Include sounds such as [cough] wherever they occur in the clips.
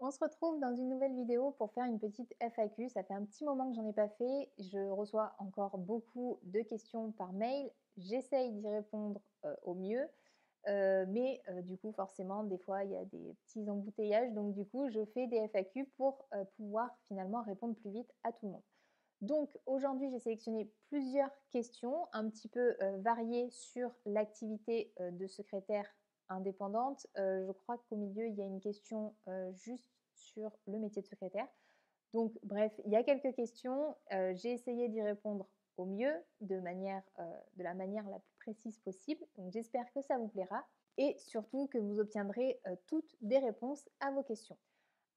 On se retrouve dans une nouvelle vidéo pour faire une petite FAQ. Ça fait un petit moment que j'en ai pas fait. Je reçois encore beaucoup de questions par mail. J'essaye d'y répondre euh, au mieux. Euh, mais euh, du coup, forcément, des fois, il y a des petits embouteillages. Donc, du coup, je fais des FAQ pour pouvoir finalement répondre plus vite à tout le monde. Donc, aujourd'hui, j'ai sélectionné plusieurs questions un petit peu variées sur l'activité de secrétaire indépendante. Euh, je crois qu'au milieu, il y a une question euh, juste sur le métier de secrétaire. Donc, bref, il y a quelques questions. Euh, j'ai essayé d'y répondre au mieux, de, la manière la plus précise possible. Donc, j'espère que ça vous plaira et surtout que vous obtiendrez toutes des réponses à vos questions.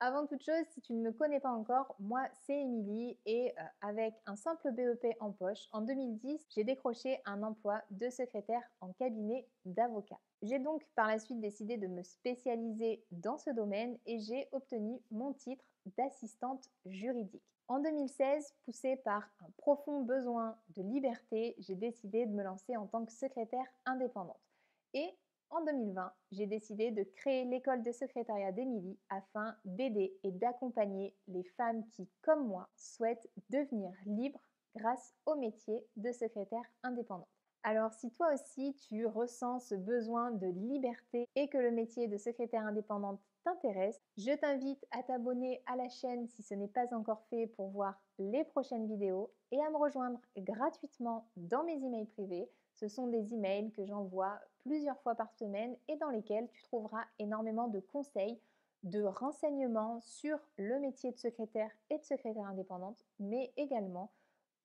Avant toute chose, si tu ne me connais pas encore, moi c'est Émilie et avec un simple BEP en poche, en 2010, j'ai décroché un emploi de secrétaire en cabinet d'avocat. J'ai donc par la suite décidé de me spécialiser dans ce domaine et j'ai obtenu mon titre d'assistante juridique. En 2016, poussée par un profond besoin de liberté, j'ai décidé de me lancer en tant que secrétaire indépendante. Et en 2020, j'ai décidé de créer l'école de secrétariat d'Émilie afin d'aider et d'accompagner les femmes qui, comme moi, souhaitent devenir libres grâce au métier de secrétaire indépendante. Alors si toi aussi tu ressens ce besoin de liberté et que le métier de secrétaire indépendante t'intéresse, je t'invite à t'abonner à la chaîne si ce n'est pas encore fait pour voir les prochaines vidéos et à me rejoindre gratuitement dans mes emails privés. Ce sont des emails que j'envoie plusieurs fois par semaine et dans lesquels tu trouveras énormément de conseils, de renseignements sur le métier de secrétaire et de secrétaire indépendante, mais également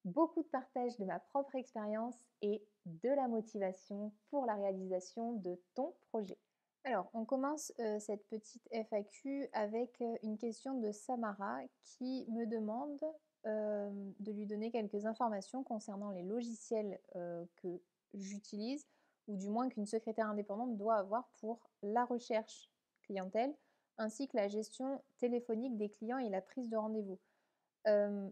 beaucoup de partage de ma propre expérience et de la motivation pour la réalisation de ton projet. Alors, on commence euh, cette petite FAQ avec euh, une question de Samara qui me demande euh, de lui donner quelques informations concernant les logiciels que j'utilise ou du moins qu'une secrétaire indépendante doit avoir pour la recherche clientèle ainsi que la gestion téléphonique des clients et la prise de rendez-vous.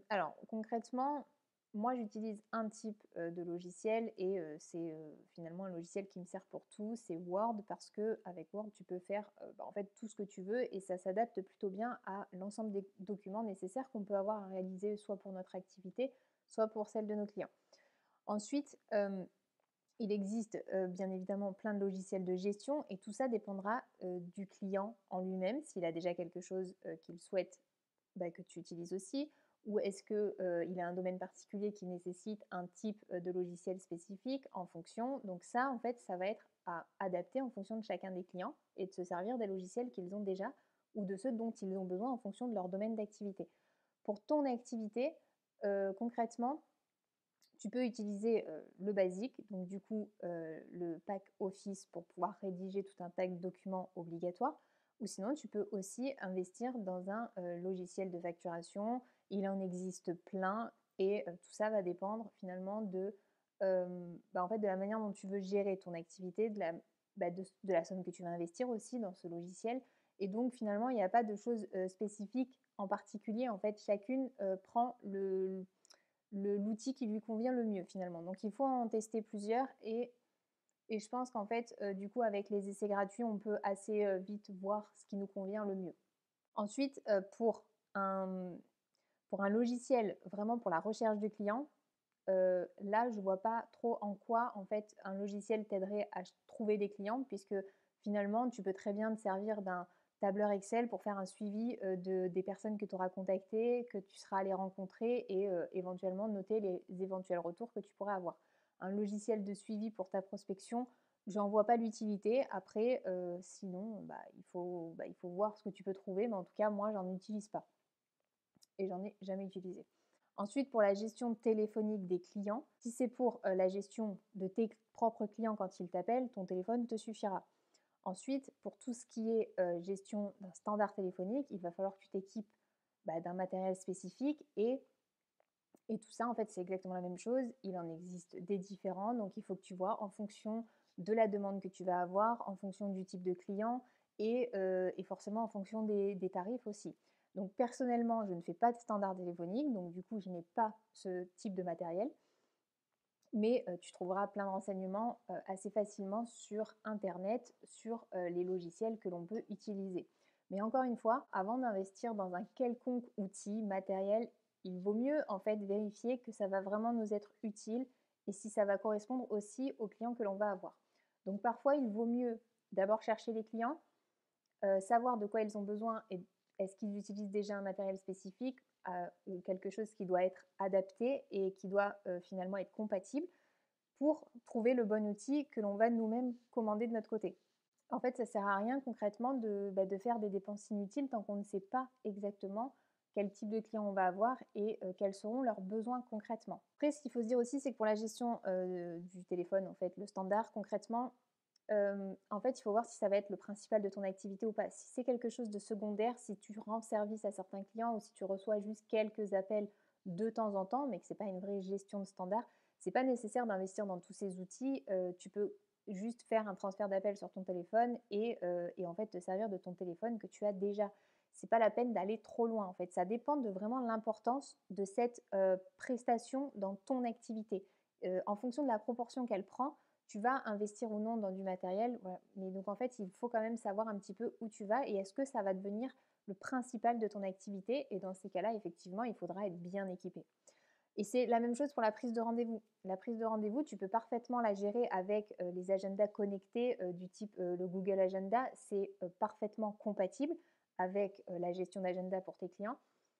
alors concrètement, moi, j'utilise un type de logiciel et c'est finalement un logiciel qui me sert pour tout, c'est Word parce que avec Word, tu peux faire bah, en fait tout ce que tu veux et ça s'adapte plutôt bien à l'ensemble des documents nécessaires qu'on peut avoir à réaliser soit pour notre activité, soit pour celle de nos clients. Ensuite, il existe bien évidemment plein de logiciels de gestion et tout ça dépendra du client en lui-même, s'il a déjà quelque chose qu'il souhaite bah, que tu utilises aussi ou est-ce qu'il a un domaine particulier qui nécessite un type de logiciel spécifique en fonction. Donc ça, en fait, ça va être à adapter en fonction de chacun des clients et de se servir des logiciels qu'ils ont déjà ou de ceux dont ils ont besoin en fonction de leur domaine d'activité. Pour ton activité, concrètement, tu peux utiliser le basique, donc du coup le pack Office pour pouvoir rédiger tout un de documents obligatoires, ou sinon tu peux aussi investir dans un logiciel de facturation, il en existe plein et tout ça va dépendre finalement de, bah, en fait, de la manière dont tu veux gérer ton activité, de la, bah, de, la somme que tu vas investir aussi dans ce logiciel. Et donc finalement, il n'y a pas de choses spécifiques en particulier. En fait, chacune prend le, l'outil qui lui convient le mieux finalement. Donc il faut en tester plusieurs et, et je pense qu'en fait, du coup, avec les essais gratuits, on peut assez vite voir ce qui nous convient le mieux. Ensuite, pour un, pour un logiciel vraiment pour la recherche de clients, euh, là, je ne vois pas trop en quoi en fait un logiciel t'aiderait à trouver des clients, puisque finalement, tu peux très bien te servir d'un tableur Excel pour faire un suivi euh, de, des personnes que tu auras contactées, que tu seras allé rencontrer et euh, éventuellement noter les éventuels retours que tu pourrais avoir. Un logiciel de suivi pour ta prospection, j'en vois pas l'utilité. Après, sinon, bah, il, faut, bah, il faut voir ce que tu peux trouver, mais en tout cas, moi, j'en utilise pas et j'en ai jamais utilisé. Ensuite, pour la gestion téléphonique des clients, si c'est pour euh, la gestion de tes propres clients quand ils t'appellent, ton téléphone te suffira. Ensuite, pour tout ce qui est euh, gestion d'un standard téléphonique, il va falloir que tu t'équipes bah, d'un matériel spécifique et, et tout ça, en fait, c'est exactement la même chose. Il en existe des différents, donc il faut que tu vois en fonction de la demande que tu vas avoir, en fonction du type de client et, euh, forcément en fonction des tarifs aussi. Donc personnellement, je ne fais pas de standard téléphonique, donc du coup, je n'ai pas ce type de matériel. Mais euh, tu trouveras plein de renseignements euh, assez facilement sur Internet, sur euh, les logiciels que l'on peut utiliser. Mais encore une fois, avant d'investir dans un quelconque outil matériel, il vaut mieux en fait vérifier que ça va vraiment nous être utile et si ça va correspondre aussi aux clients que l'on va avoir. Donc parfois, il vaut mieux d'abord chercher les clients, savoir de quoi ils ont besoin et est-ce qu'ils utilisent déjà un matériel spécifique ou quelque chose qui doit être adapté et qui doit euh, finalement être compatible pour trouver le bon outil que l'on va nous-mêmes commander de notre côté. En fait, ça sert à rien concrètement de, bah, faire des dépenses inutiles tant qu'on ne sait pas exactement quel type de client on va avoir et quels seront leurs besoins concrètement. Après, ce qu'il faut se dire aussi, c'est que pour la gestion du téléphone, en fait, le standard, concrètement, en fait, il faut voir si ça va être le principal de ton activité ou pas. Si c'est quelque chose de secondaire, si tu rends service à certains clients ou si tu reçois juste quelques appels de temps en temps, mais que ce n'est pas une vraie gestion de standard, c'est pas nécessaire d'investir dans tous ces outils. tu peux juste faire un transfert d'appel sur ton téléphone et, et, en fait te servir de ton téléphone que tu as déjà. C'est pas la peine d'aller trop loin en fait. Ça dépend de vraiment l'importance de cette prestation dans ton activité. en fonction de la proportion qu'elle prend, tu vas investir ou non dans du matériel. Mais donc en fait, il faut quand même savoir un petit peu où tu vas et est-ce que ça va devenir le principal de ton activité. Et dans ces cas-là, effectivement, il faudra être bien équipé. Et c'est la même chose pour la prise de rendez-vous. La prise de rendez-vous, tu peux parfaitement la gérer avec euh, les agendas connectés euh, du type euh, le Google Agenda. C'est parfaitement compatible avec la gestion d'agenda pour tes clients.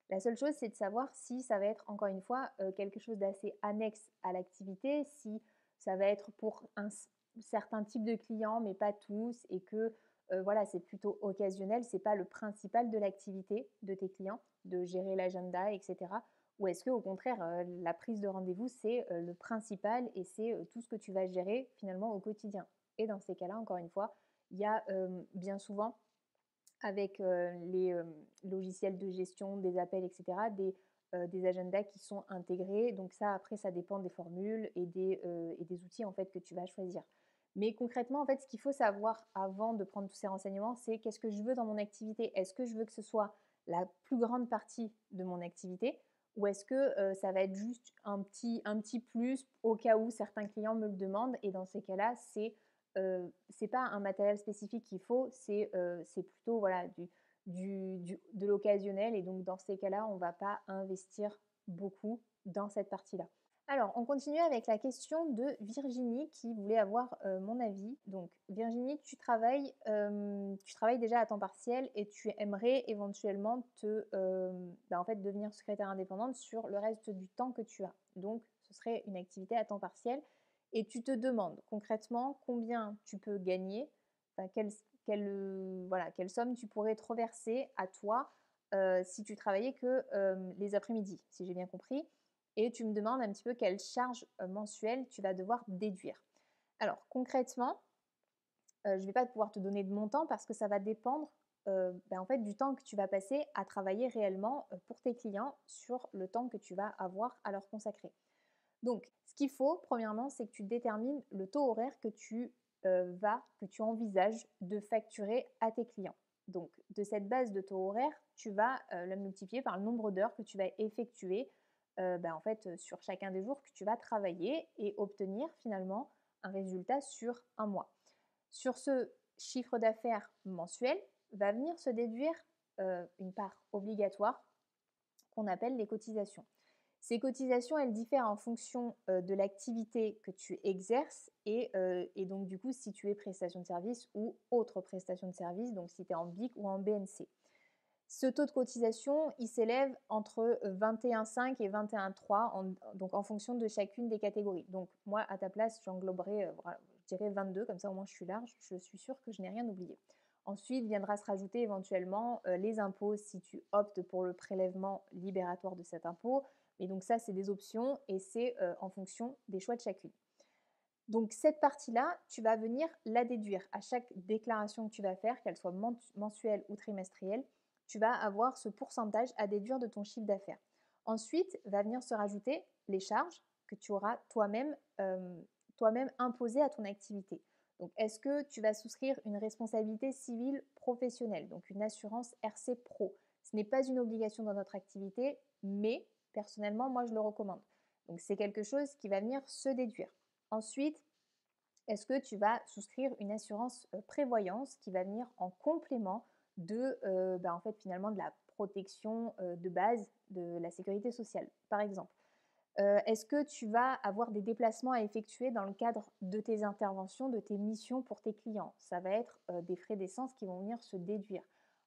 La seule chose, c'est de savoir si ça va être, encore une fois, quelque chose d'assez annexe à l'activité, si ça va être pour un certain type de clients, mais pas tous, et que euh, voilà, c'est plutôt occasionnel, c'est pas le principal de l'activité de tes clients, de gérer l'agenda, etc. Ou est-ce que au contraire, euh, la prise de rendez-vous, c'est euh, le principal et c'est tout ce que tu vas gérer finalement au quotidien. Et dans ces cas-là, encore une fois, il y a bien souvent, avec les logiciels de gestion des appels, etc., des des agendas qui sont intégrés. Donc ça, après, ça dépend des formules et des, euh, et des outils en fait que tu vas choisir. Mais concrètement, en fait, ce qu'il faut savoir avant de prendre tous ces renseignements, c'est qu'est-ce que je veux dans mon activité? Est-ce que je veux que ce soit la plus grande partie de mon activité? Ou est-ce que euh, ça va être juste un petit, un petit plus au cas où certains clients me le demandent? Et dans ces cas-là, c'est euh, c'est pas un matériel spécifique qu'il faut, c'est plutôt voilà, du, de l'occasionnel et donc dans ces cas-là, on ne va pas investir beaucoup dans cette partie-là. Alors, on continue avec la question de Virginie qui voulait avoir euh, mon avis. Donc, Virginie, tu travailles, euh, tu travailles déjà à temps partiel et tu aimerais éventuellement te, euh, bah, en fait, devenir secrétaire indépendante sur le reste du temps que tu as. Donc, ce serait une activité à temps partiel et tu te demandes concrètement combien tu peux gagner, quelle, euh, quelle somme tu pourrais trop verser à toi euh, si tu travaillais que euh, les après-midi, si j'ai bien compris. Et tu me demandes un petit peu quelle charge mensuelle tu vas devoir déduire. Alors concrètement, je ne vais pas pouvoir te donner de montant parce que ça va dépendre ben, du temps que tu vas passer à travailler réellement pour tes clients sur le temps que tu vas avoir à leur consacrer. Donc, ce qu'il faut, premièrement, c'est que tu détermines le taux horaire que tu euh, va, que tu envisages de facturer à tes clients. Donc, de cette base de taux horaire, tu vas euh, la multiplier par le nombre d'heures que tu vas effectuer euh, ben, en fait, sur chacun des jours que tu vas travailler et obtenir finalement un résultat sur un mois. Sur ce chiffre d'affaires mensuel, va venir se déduire une part obligatoire qu'on appelle les cotisations. Ces cotisations, elles diffèrent en fonction de l'activité que tu exerces et, donc du coup si tu es prestation de service ou autre prestation de service, donc si tu es en BIC ou en BNC. Ce taux de cotisation, il s'élève entre 21,5 et 21,3, en, donc en fonction de chacune des catégories. Donc moi, à ta place, j'engloberais, je dirais 22, comme ça au moins je suis large, je suis sûre que je n'ai rien oublié. Ensuite viendra se rajouter éventuellement les impôts si tu optes pour le prélèvement libératoire de cet impôt, et donc ça, c'est des options et c'est euh, en fonction des choix de chacune. Donc cette partie-là, tu vas venir la déduire à chaque déclaration que tu vas faire, qu'elle soit mensuelle ou trimestrielle. Tu vas avoir ce pourcentage à déduire de ton chiffre d'affaires. Ensuite, va venir se rajouter les charges que tu auras toi-même euh, toi-même imposées à ton activité. Donc, est-ce que tu vas souscrire une responsabilité civile professionnelle, donc une assurance RC Pro? Ce n'est pas une obligation dans notre activité, mais Personnellement, moi, je le recommande. Donc, c'est quelque chose qui va venir se déduire. Ensuite, est-ce que tu vas souscrire une assurance euh, prévoyance qui va venir en complément de, bah, en fait, finalement, de la protection de base de la sécurité sociale, par exemple? Est-ce que tu vas avoir des déplacements à effectuer dans le cadre de tes interventions, de tes missions pour tes clients? Ça va être des frais d'essence qui vont venir se déduire.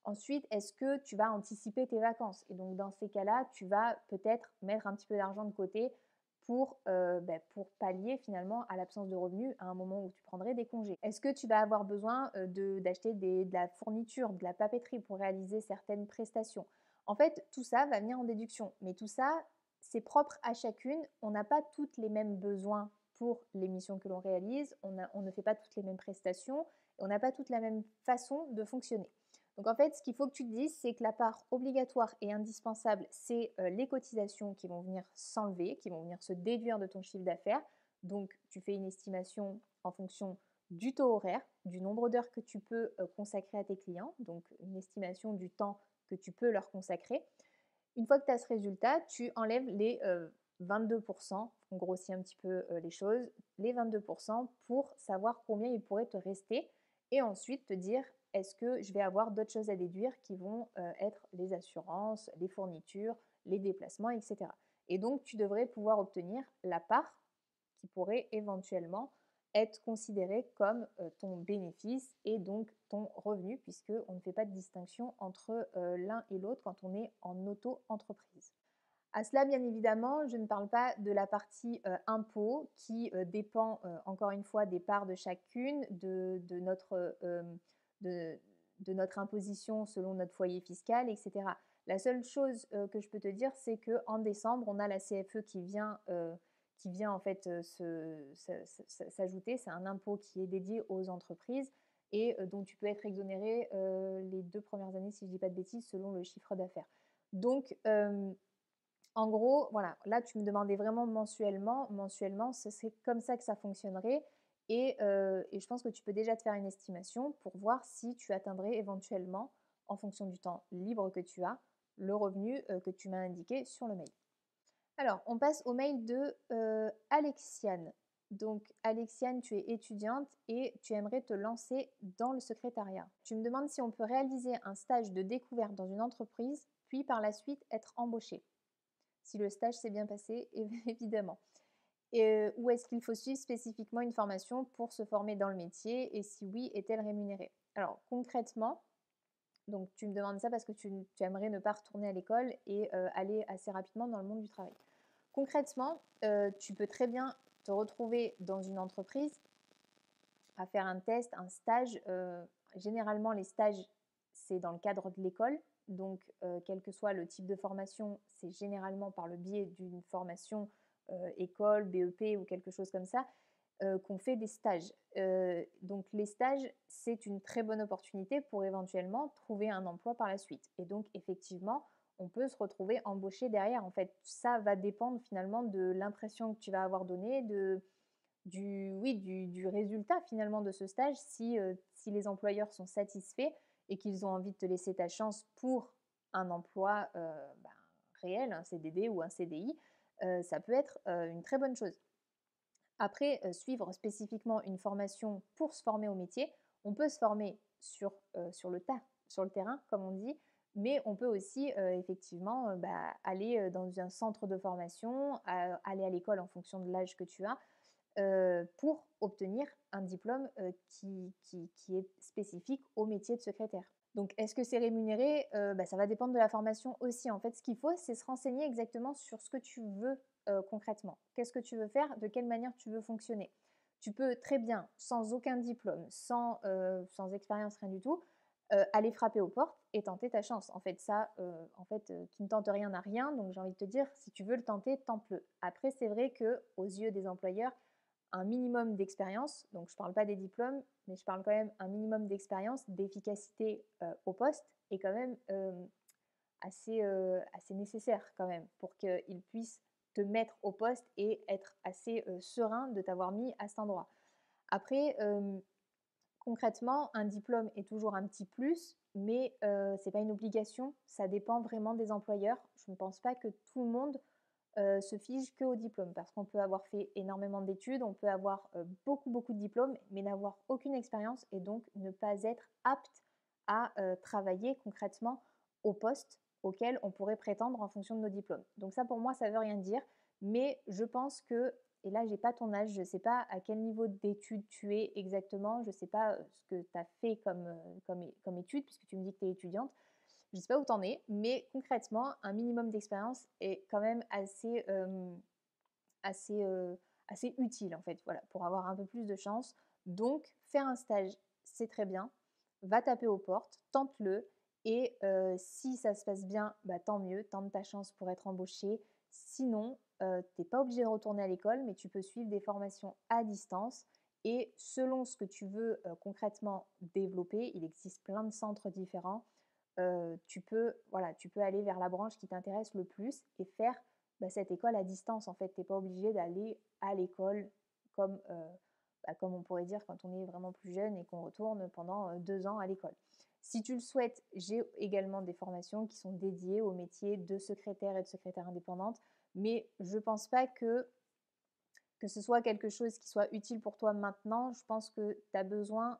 Ensuite, est-ce que tu vas anticiper tes vacances? Et donc, dans ces cas-là, tu vas peut-être mettre un petit peu d'argent de côté pour, ben, pour pallier finalement à l'absence de revenus à un moment où tu prendrais des congés. Est-ce que tu vas avoir besoin d'acheter de la fourniture, de la papeterie pour réaliser certaines prestations? En fait, tout ça va venir en déduction. Mais tout ça, c'est propre à chacune. On n'a pas toutes les mêmes besoins pour les missions que l'on réalise. On, on, ne fait pas toutes les mêmes prestations. On n'a pas toute la même façon de fonctionner. Donc en fait, ce qu'il faut que tu te dises, c'est que la part obligatoire et indispensable, c'est euh, les cotisations qui vont venir s'enlever, qui vont venir se déduire de ton chiffre d'affaires. Donc tu fais une estimation en fonction du taux horaire, du nombre d'heures que tu peux euh, consacrer à tes clients, donc une estimation du temps que tu peux leur consacrer. Une fois que tu as ce résultat, tu enlèves les 22%, euh, on grossit un petit peu les choses, les 22% pour savoir combien il pourrait te rester et ensuite te dire est-ce que je vais avoir d'autres choses à déduire qui vont euh, être les assurances, les fournitures, les déplacements, etc. Et donc tu devrais pouvoir obtenir la part qui pourrait éventuellement être considérée comme ton bénéfice et donc ton revenu, puisqu'on ne fait pas de distinction entre l'un et l'autre quand on est en auto-entreprise. À cela, bien évidemment, je ne parle pas de la partie impôt qui dépend encore une fois des parts de chacune, de, notre, de, notre imposition selon notre foyer fiscal, etc. La seule chose que je peux te dire, c'est qu'en décembre, on a la CFE qui vient qui vient en fait s'ajouter. C'est un impôt qui est dédié aux entreprises et dont tu peux être exonéré les deux premières années, si je ne dis pas de bêtises, selon le chiffre d'affaires. Donc, en gros, voilà, là tu me demandais vraiment mensuellement. Mensuellement, c'est comme ça que ça fonctionnerait. Et, et, je pense que tu peux déjà te faire une estimation pour voir si tu atteindrais éventuellement, en fonction du temps libre que tu as, le revenu que tu m'as indiqué sur le mail. Alors, on passe au mail de euh, Alexiane. Donc, Alexiane, tu es étudiante et tu aimerais te lancer dans le secrétariat. Tu me demandes si on peut réaliser un stage de découverte dans une entreprise, puis par la suite être embauché. Si le stage s'est bien passé, [laughs] évidemment. Euh, ou est-ce qu'il faut suivre spécifiquement une formation pour se former dans le métier et si oui, est-elle rémunérée? Alors concrètement, donc tu me demandes ça parce que tu, aimerais ne pas retourner à l'école et aller assez rapidement dans le monde du travail. Concrètement, tu peux très bien te retrouver dans une entreprise à faire un test, un stage. Généralement, les stages, c'est dans le cadre de l'école. Donc, quel que soit le type de formation, c'est généralement par le biais d'une formation école, BEP ou quelque chose comme ça, qu'on fait des stages. donc, les stages, c'est une très bonne opportunité pour éventuellement trouver un emploi par la suite. Et donc, effectivement, on peut se retrouver embauché derrière. En fait, ça va dépendre finalement de l'impression que tu vas avoir donnée, de, du, oui, du, résultat finalement de ce stage. Si, euh, si les employeurs sont satisfaits et qu'ils ont envie de te laisser ta chance pour un emploi euh, ben, réel, un CDD ou un CDI, euh, ça peut être une très bonne chose. Après, suivre spécifiquement une formation pour se former au métier, on peut se former sur le terrain, comme on dit, mais on peut aussi effectivement bah, aller dans un centre de formation, aller à l'école en fonction de l'âge que tu as, pour obtenir un diplôme qui, est spécifique au métier de secrétaire. Donc, est-ce que c'est rémunéré? Bah, Ça va dépendre de la formation aussi. En fait, ce qu'il faut, c'est se renseigner exactement sur ce que tu veux concrètement. Qu'est-ce que tu veux faire? De quelle manière tu veux fonctionner? Tu peux très bien, sans aucun diplôme, sans, sans expérience, rien du tout, euh, aller frapper aux portes et tenter ta chance. En fait, ça, euh, en fait, euh, qui ne tente rien n'a rien. Donc, j'ai envie de te dire, si tu veux le tenter, tente-le. Après, c'est vrai que aux yeux des employeurs, minimum d'expérience, donc je parle pas des diplômes, mais je parle quand même un minimum d'expérience, d'efficacité au poste, est quand même assez, assez nécessaire quand même pour qu'ils puissent te mettre au poste et être assez serein de t'avoir mis à cet endroit. Après, Concrètement, un diplôme est toujours un petit plus, mais ce n'est pas une obligation. Ça dépend vraiment des employeurs. Je ne pense pas que tout le monde se fige que au diplôme, parce qu'on peut avoir fait énormément d'études, on peut avoir beaucoup beaucoup de diplômes, mais n'avoir aucune expérience et donc ne pas être apte à travailler concrètement au poste auquel on pourrait prétendre en fonction de nos diplômes. Donc ça pour moi ça veut rien dire, mais je pense que et là, j'ai pas ton âge, je ne sais pas à quel niveau d'études tu es exactement, je ne sais pas ce que tu as fait comme, comme, comme étude, puisque tu me dis que tu es étudiante. Je ne sais pas où tu en es, mais concrètement, un minimum d'expérience est quand même assez, assez, assez utile, en fait, voilà, pour avoir un peu plus de chance. Donc, faire un stage, c'est très bien. Va taper aux portes, tente-le. Et si ça se passe bien, bah, tant mieux, tente ta chance pour être embauché. Sinon, tu n'es pas obligé de retourner à l'école, mais tu peux suivre des formations à distance. Et selon ce que tu veux concrètement développer, il existe plein de centres différents. Tu, peux, voilà, tu peux aller vers la branche qui t'intéresse le plus et faire bah, cette école à distance. En fait, tu n'es pas obligé d'aller à l'école comme, bah, comme on pourrait dire quand on est vraiment plus jeune et qu'on retourne pendant deux ans à l'école. Si tu le souhaites, j'ai également des formations qui sont dédiées au métier de secrétaire et de secrétaire indépendante, mais je ne pense pas que, que ce soit quelque chose qui soit utile pour toi maintenant. Je pense que tu as besoin euh,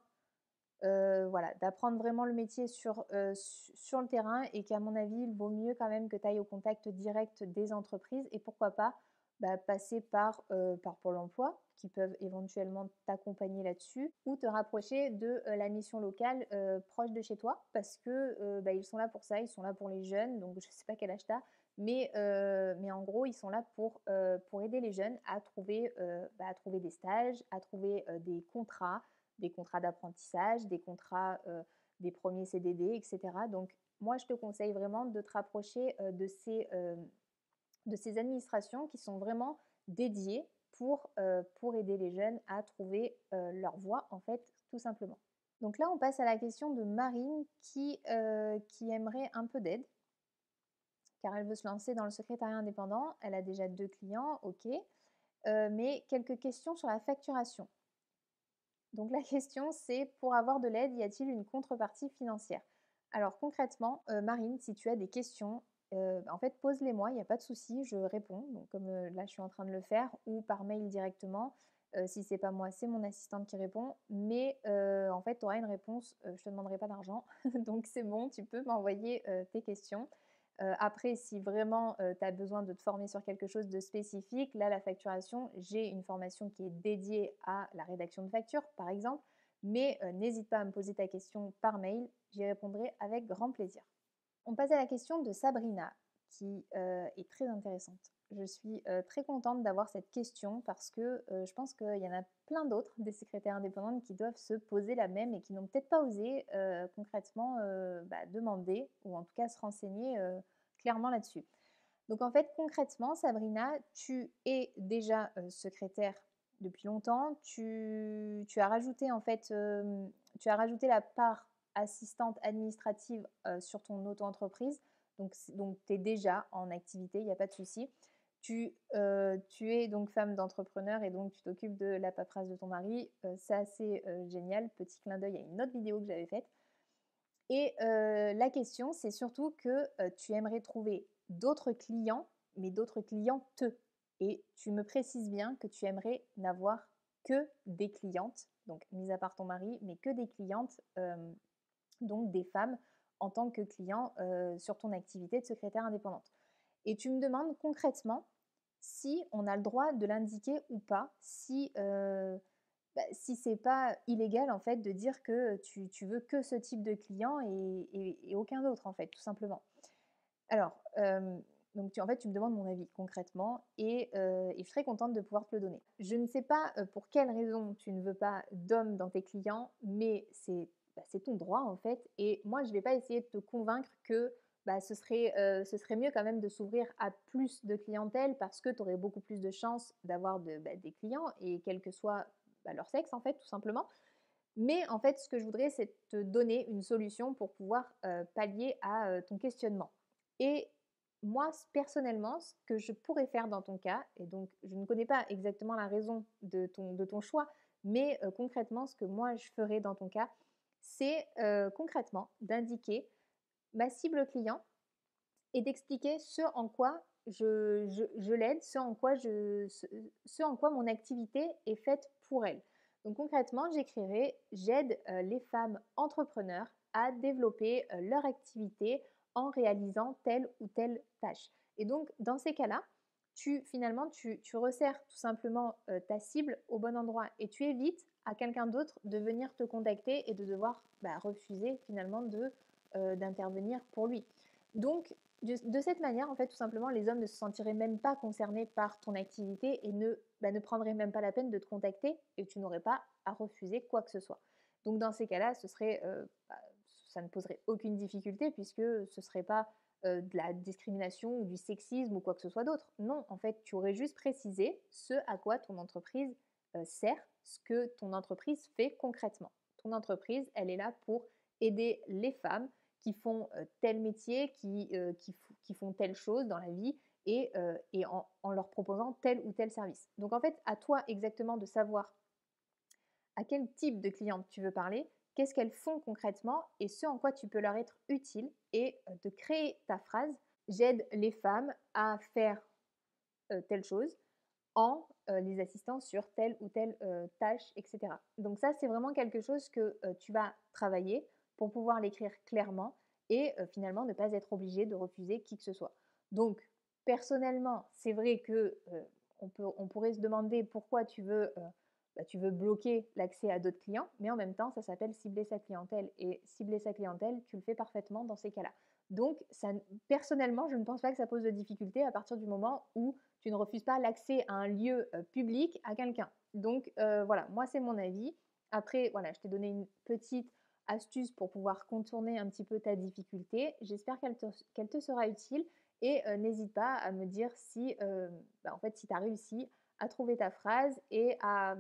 voilà, d'apprendre vraiment le métier sur, euh, sur le terrain et qu'à mon avis, il vaut mieux quand même que tu ailles au contact direct des entreprises et pourquoi pas bah, passer par, euh, par Pôle emploi qui peuvent éventuellement t'accompagner là-dessus ou te rapprocher de la mission locale proche de chez toi parce que bah, ils sont là pour ça, ils sont là pour les jeunes, donc je ne sais pas quel âge mais, mais en gros, ils sont là pour, pour aider les jeunes à trouver, bah, à trouver des stages, à trouver des contrats, des contrats d'apprentissage, des contrats, des premiers CDD, etc. Donc, moi, je te conseille vraiment de te rapprocher de, ces, de ces administrations qui sont vraiment dédiées pour, pour aider les jeunes à trouver leur voie, en fait, tout simplement. Donc là, on passe à la question de Marine qui, qui aimerait un peu d'aide car elle veut se lancer dans le secrétariat indépendant. Elle a déjà deux clients, ok. mais quelques questions sur la facturation. Donc la question c'est pour avoir de l'aide, y a-t-il une contrepartie financière? Alors concrètement, euh, Marine, si tu as des questions, euh, en fait pose-les moi, il n'y a pas de souci, je réponds, comme euh, là je suis en train de le faire, ou par mail directement. si c'est pas moi, c'est mon assistante qui répond. Mais en fait, tu auras une réponse, je ne te demanderai pas d'argent. [laughs] donc c'est bon, tu peux m'envoyer tes questions après, si vraiment tu as besoin de te former sur quelque chose de spécifique, là, la facturation, j'ai une formation qui est dédiée à la rédaction de factures, par exemple. Mais n'hésite pas à me poser ta question par mail, j'y répondrai avec grand plaisir. On passe à la question de Sabrina, qui est très intéressante. Je suis très contente d'avoir cette question parce que je pense qu'il y en a plein d'autres des secrétaires indépendantes qui doivent se poser la même et qui n'ont peut-être pas osé concrètement bah, demander ou en tout cas se renseigner clairement là-dessus. Donc en fait concrètement Sabrina, tu es déjà secrétaire depuis longtemps, tu, as rajouté en fait, tu as rajouté la part assistante administrative sur ton auto-entreprise. Donc, donc tu es déjà en activité, il n'y a pas de souci. Tu, euh, tu, es donc femme d'entrepreneur et donc tu t'occupes de la paperasse de ton mari. Euh, c'est assez euh, génial. Petit clin d'œil à une autre vidéo que j'avais faite. Et la question, c'est surtout que tu aimerais trouver d'autres clients, mais d'autres clientes. Et tu me précises bien que tu aimerais n'avoir que des clientes, donc mis à part ton mari, mais que des clientes, donc des femmes en tant que client sur ton activité de secrétaire indépendante. Et tu me demandes concrètement si on a le droit de l'indiquer ou pas, si, euh, bah, si c'est pas illégal en fait de dire que tu, tu, veux que ce type de client et, aucun autre en fait, tout simplement. Alors, donc tu, en fait, tu me demandes mon avis concrètement et, et, je très contente de pouvoir te le donner. Je ne sais pas pour quelle raison tu ne veux pas d'hommes dans tes clients, mais c'est bah, ton droit en fait. Et moi, je ne vais pas essayer de te convaincre que bah, ce, serait, ce serait mieux quand même de s'ouvrir à plus de clientèle parce que tu aurais beaucoup plus de chances d'avoir bah, des clients et quel que soit bah, leur sexe en fait tout simplement. Mais en fait ce que je voudrais c'est te donner une solution pour pouvoir pallier à ton questionnement. Et moi personnellement ce que je pourrais faire dans ton cas, et donc je ne connais pas exactement la raison de ton, de ton choix, mais concrètement ce que moi je ferais dans ton cas, c'est concrètement d'indiquer ma cible client et d'expliquer ce en quoi je, l'aide, ce en, quoi mon activité est faite pour elle. Donc concrètement, j'écrirai j'aide euh, les femmes entrepreneurs à développer leur activité en réalisant telle ou telle tâche. Et donc, dans ces cas-là, tu finalement, tu, resserres tout simplement ta cible au bon endroit et tu évites à quelqu'un d'autre de venir te contacter et de devoir bah, refuser finalement de d'intervenir pour lui. Donc, de, cette manière, en fait, tout simplement, les hommes ne se sentiraient même pas concernés par ton activité et ne, bah, prendraient même pas la peine de te contacter et tu n'aurais pas à refuser quoi que ce soit. Donc, dans ces cas-là, ce serait, bah, ça ne poserait aucune difficulté puisque ce ne serait pas de la discrimination ou du sexisme ou quoi que ce soit d'autre. Non, en fait, tu aurais juste précisé ce à quoi ton entreprise sert, ce que ton entreprise fait concrètement. Ton entreprise, elle est là pour aider les femmes qui font tel métier, qui, qui, font telle chose dans la vie et, en, en, leur proposant tel ou tel service. Donc en fait, à toi exactement de savoir à quel type de cliente tu veux parler, qu'est-ce qu'elles font concrètement et ce en quoi tu peux leur être utile et de créer ta phrase j'aide les femmes à faire telle chose en les assistant sur telle ou telle tâche, etc. Donc ça, c'est vraiment quelque chose que tu vas travailler pour pouvoir l'écrire clairement et finalement ne pas être obligé de refuser qui que ce soit. Donc, personnellement, c'est vrai que on, peut, on pourrait se demander pourquoi tu veux bah, tu veux bloquer l'accès à d'autres clients, mais en même temps, ça s'appelle cibler sa clientèle. Et cibler sa clientèle, tu le fais parfaitement dans ces cas-là. Donc, personnellement, je ne pense pas que ça pose de difficulté à partir du moment où tu ne refuses pas l'accès à un lieu euh, public à quelqu'un. Donc, euh, voilà, moi, c'est mon avis. Après, voilà, je t'ai donné une petite astuce pour pouvoir contourner un petit peu ta difficulté. J'espère qu'elle te, sera utile et euh, n'hésite pas à me dire si, bah, en fait, si tu as réussi à trouver ta phrase et à,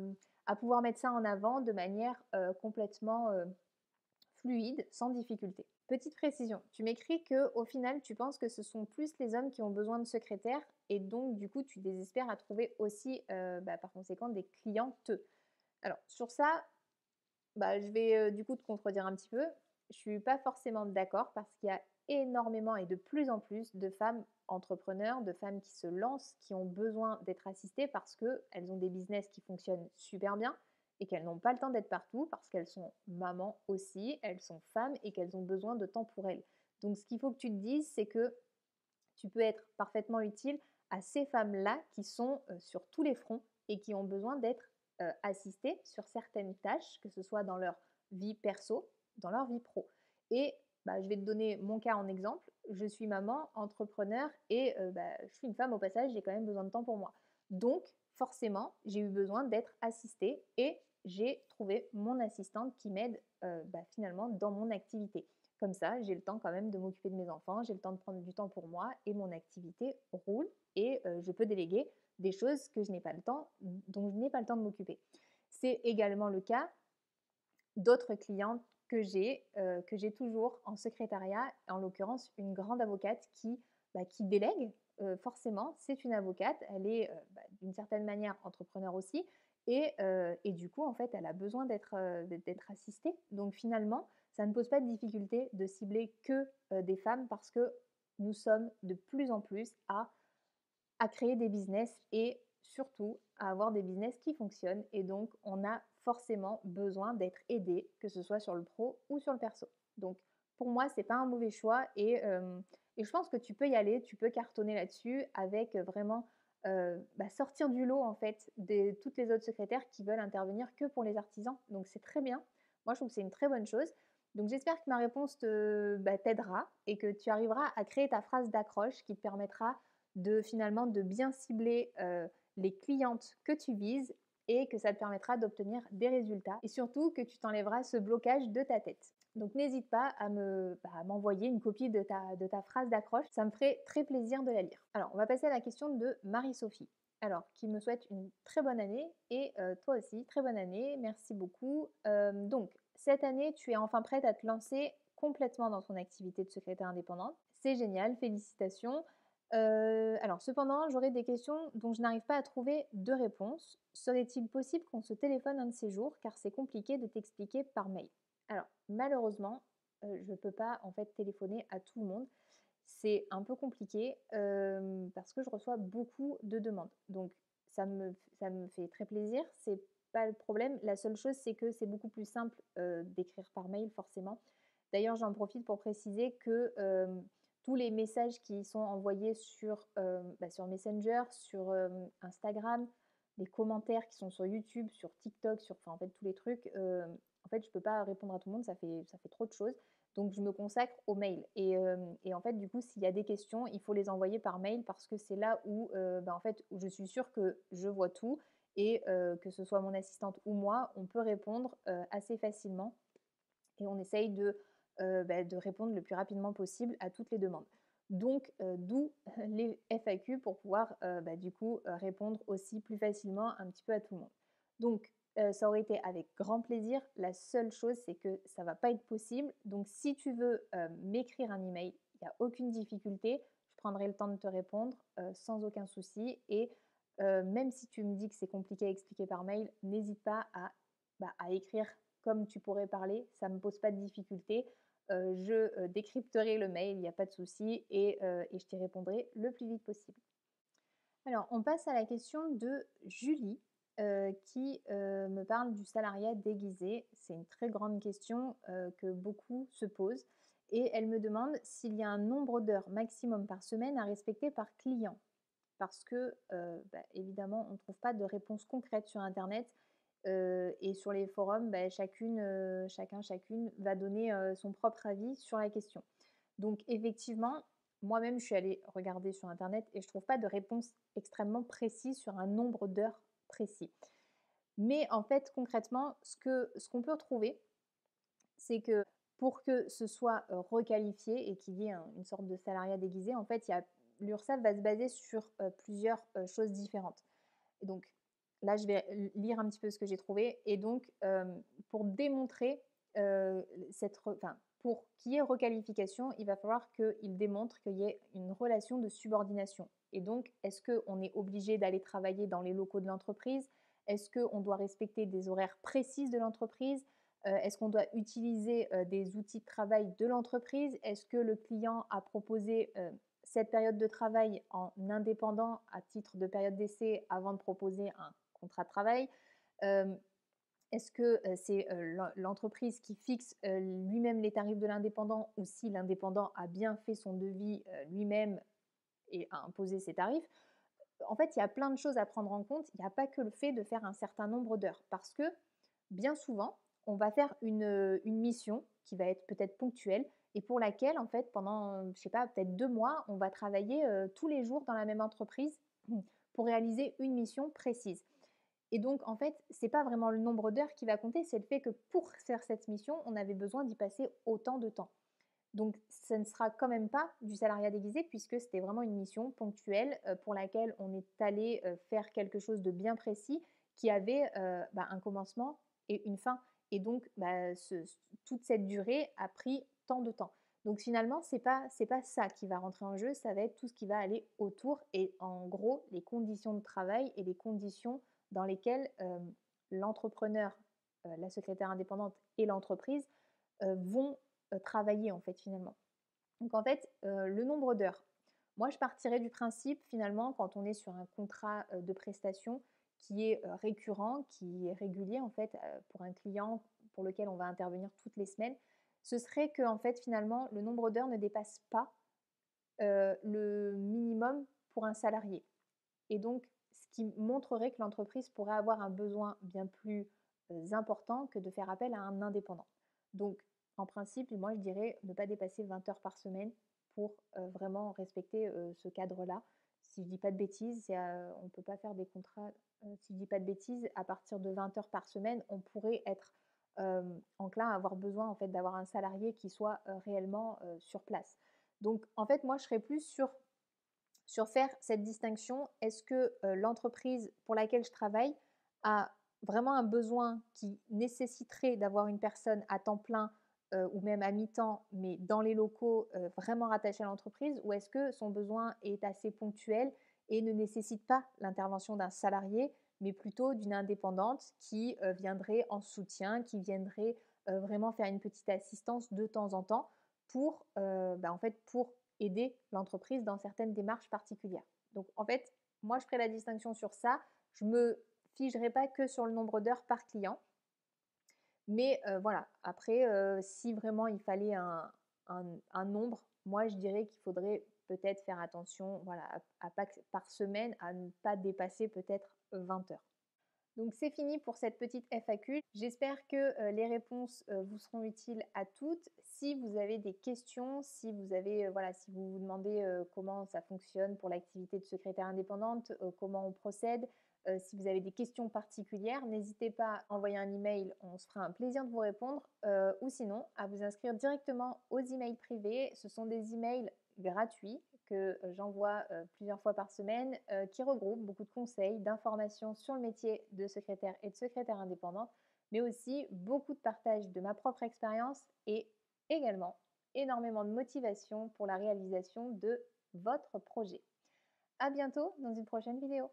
pouvoir mettre ça en avant de manière euh, complètement euh, fluide, sans difficulté. Petite précision, tu m'écris que au final tu penses que ce sont plus les hommes qui ont besoin de secrétaires et donc du coup tu désespères à trouver aussi euh, bah, par conséquent des clientes. Alors sur ça, bah, je vais du coup te contredire un petit peu. Je suis pas forcément d'accord parce qu'il y a énormément et de plus en plus de femmes entrepreneurs, de femmes qui se lancent, qui ont besoin d'être assistées parce qu'elles ont des business qui fonctionnent super bien et qu'elles n'ont pas le temps d'être partout parce qu'elles sont mamans aussi, elles sont femmes et qu'elles ont besoin de temps pour elles. Donc ce qu'il faut que tu te dises, c'est que tu peux être parfaitement utile à ces femmes-là qui sont euh, sur tous les fronts et qui ont besoin d'être euh, assistées sur certaines tâches, que ce soit dans leur vie perso, dans leur vie pro. Et bah, je vais te donner mon cas en exemple. Je suis maman, entrepreneur et euh, bah, je suis une femme au passage, j'ai quand même besoin de temps pour moi. Donc, forcément, j'ai eu besoin d'être assistée et j'ai trouvé mon assistante qui m'aide euh, bah, finalement dans mon activité. Comme ça, j'ai le temps quand même de m'occuper de mes enfants, j'ai le temps de prendre du temps pour moi et mon activité roule et je peux déléguer des choses que je n'ai pas le temps, dont je n'ai pas le temps de m'occuper. C'est également le cas d'autres clientes que j'ai, euh, que j'ai toujours en secrétariat, en l'occurrence une grande avocate qui, bah, qui délègue. Euh, forcément, c'est une avocate, elle est euh, bah, d'une certaine manière entrepreneur aussi, et, du coup, en fait, elle a besoin d'être assistée. Donc finalement, ça ne pose pas de difficulté de cibler que des femmes parce que nous sommes de plus en plus à, à créer des business et surtout à avoir des business qui fonctionnent. Et donc, on a forcément besoin d'être aidé, que ce soit sur le pro ou sur le perso. Donc pour moi, c'est pas un mauvais choix et, euh, et, je pense que tu peux y aller, tu peux cartonner là-dessus avec vraiment euh, bah, sortir du lot en fait de toutes les autres secrétaires qui veulent intervenir que pour les artisans. Donc c'est très bien. Moi, je trouve que c'est une très bonne chose. Donc j'espère que ma réponse bah, t'aidera et que tu arriveras à créer ta phrase d'accroche qui te permettra de finalement de bien cibler euh, les clientes que tu vises et que ça te permettra d'obtenir des résultats et surtout que tu t'enlèveras ce blocage de ta tête. Donc n'hésite pas à bah, m'envoyer une copie de ta, de ta phrase d'accroche, ça me ferait très plaisir de la lire. Alors on va passer à la question de Marie-Sophie. Alors, qui me souhaite une très bonne année et euh, toi aussi, très bonne année, merci beaucoup. Euh, donc, cette année, tu es enfin prête à te lancer complètement dans ton activité de secrétaire indépendante. C'est génial, félicitations. Euh, alors cependant, j'aurais des questions dont je n'arrive pas à trouver de réponse. Serait-il possible qu'on se téléphone un de ces jours car c'est compliqué de t'expliquer par mail? Alors malheureusement, euh, je ne peux pas en fait téléphoner à tout le monde. C'est un peu compliqué euh, parce que je reçois beaucoup de demandes. Donc ça me, ça me fait très plaisir, c'est pas le problème. La seule chose c'est que c'est beaucoup plus simple d'écrire par mail forcément. D'ailleurs, j'en profite pour préciser que tous les messages qui sont envoyés sur, bah, sur Messenger, sur Instagram, les commentaires qui sont sur YouTube, sur TikTok, sur enfin, en fait tous les trucs, en fait je ne peux pas répondre à tout le monde, ça fait, ça fait trop de choses. Donc je me consacre au mail. Et, et en fait du coup s'il y a des questions, il faut les envoyer par mail parce que c'est là où, bah, en fait, où je suis sûre que je vois tout et que ce soit mon assistante ou moi, on peut répondre assez facilement et on essaye de euh, bah, de répondre le plus rapidement possible à toutes les demandes. Donc, euh, d'où les FAQ pour pouvoir euh, bah, du coup répondre aussi plus facilement un petit peu à tout le monde. Donc, ça aurait été avec grand plaisir. La seule chose, c'est que ça ne va pas être possible. Donc, si tu veux m'écrire un email, il n'y a aucune difficulté. Je prendrai le temps de te répondre sans aucun souci. Et même si tu me dis que c'est compliqué à expliquer par mail, n'hésite pas à, bah, à écrire comme tu pourrais parler. Ça ne me pose pas de difficulté. Euh, je euh, décrypterai le mail, il n'y a pas de souci, euh, et, je t'y répondrai le plus vite possible. Alors, on passe à la question de Julie, qui me parle du salariat déguisé. C'est une très grande question que beaucoup se posent. Et elle me demande s'il y a un nombre d'heures maximum par semaine à respecter par client. Parce que, bah, évidemment, on ne trouve pas de réponse concrète sur Internet et sur les forums, bah, chacun, chacune va donner son propre avis sur la question. Donc effectivement, moi-même, je suis allée regarder sur Internet et je ne trouve pas de réponse extrêmement précise sur un nombre d'heures précis. Mais en fait, concrètement, ce qu'on ce peut trouver, c'est que pour que ce soit requalifié et qu'il y ait une sorte de salariat déguisé, en fait, l'URSSAF va se baser sur plusieurs choses différentes. donc, Là, je vais lire un petit peu ce que j'ai trouvé. Et donc, pour démontrer cette, enfin, pour qu'il y ait requalification, il va falloir qu'il démontre qu'il y ait une relation de subordination. Et donc, est-ce qu'on est obligé d'aller travailler dans les locaux de l'entreprise? Est-ce qu'on doit respecter des horaires précises de l'entreprise? Est-ce qu'on doit utiliser des outils de travail de l'entreprise? Est-ce que le client a proposé cette période de travail en indépendant à titre de période d'essai avant de proposer un contrat de travail Est-ce que c'est l'entreprise qui fixe lui-même les tarifs de l'indépendant ou si l'indépendant a bien fait son devis lui-même et a imposé ses tarifs? En fait, il y a plein de choses à prendre en compte. Il n'y a pas que le fait de faire un certain nombre d'heures parce que bien souvent, on va faire une, une mission qui va être peut-être ponctuelle et pour laquelle, en fait, pendant, je sais pas, peut-être deux mois, on va travailler tous les jours dans la même entreprise pour réaliser une mission précise. Et donc, en fait, ce n'est pas vraiment le nombre d'heures qui va compter, c'est le fait que pour faire cette mission, on avait besoin d'y passer autant de temps. Donc, ce ne sera quand même pas du salariat déguisé puisque c'était vraiment une mission ponctuelle euh, pour laquelle on est allé euh, faire quelque chose de bien précis qui avait euh, bah, un commencement et une fin. Et donc, bah, toute cette durée a pris tant de temps. Donc finalement, ce n'est pas ça qui va rentrer en jeu, ça va être tout ce qui va aller autour et en gros les conditions de travail et les conditions dans lesquelles l'entrepreneur, la secrétaire indépendante et l'entreprise vont travailler en fait finalement. Donc en fait, le nombre d'heures. Moi, je partirais du principe finalement quand on est sur un contrat de prestation qui est récurrent, qui est régulier en fait pour un client pour lequel on va intervenir toutes les semaines, ce serait que en fait finalement le nombre d'heures ne dépasse pas le minimum pour un salarié. Et donc qui montrerait que l'entreprise pourrait avoir un besoin bien plus important que de faire appel à un indépendant. Donc, en principe, moi, je dirais ne pas dépasser 20 heures par semaine pour vraiment respecter ce cadre-là. Si je dis pas de bêtises, on ne peut pas faire des contrats, si je dis pas de bêtises, à partir de 20 heures par semaine, on pourrait être enclin à avoir besoin en fait d'avoir un salarié qui soit réellement sur place. Donc en fait moi je serais plus sur sur faire cette distinction. Est-ce que l'entreprise pour laquelle je travaille a vraiment un besoin qui nécessiterait d'avoir une personne à temps plein ou même à mi-temps, mais dans les locaux vraiment rattachés à l'entreprise, ou est-ce que son besoin est assez ponctuel et ne nécessite pas l'intervention d'un salarié, mais plutôt d'une indépendante qui viendrait en soutien, qui viendrait vraiment faire une petite assistance de temps en temps pour, bah, aider l'entreprise dans certaines démarches particulières. Donc en fait, moi je ferai la distinction sur ça. Je me figerai pas que sur le nombre d'heures par client. Mais voilà, après, si vraiment il fallait un, un, nombre, moi je dirais qu'il faudrait peut-être faire attention voilà, à, par semaine à ne pas dépasser peut-être 20 heures. Donc c'est fini pour cette petite FAQ. J'espère que les réponses vous seront utiles à toutes. Si vous avez des questions, si vous avez voilà, si vous vous demandez comment ça fonctionne pour l'activité de secrétaire indépendante, comment on procède, si vous avez des questions particulières, n'hésitez pas à envoyer un email, on se fera un plaisir de vous répondre, ou sinon à vous inscrire directement aux emails privés. Ce sont des emails gratuits que j'envoie plusieurs fois par semaine, qui regroupent beaucoup de conseils, d'informations sur le métier de secrétaire et de secrétaire indépendante, mais aussi beaucoup de partage de ma propre expérience et également énormément de motivation pour la réalisation de votre projet. À bientôt dans une prochaine vidéo.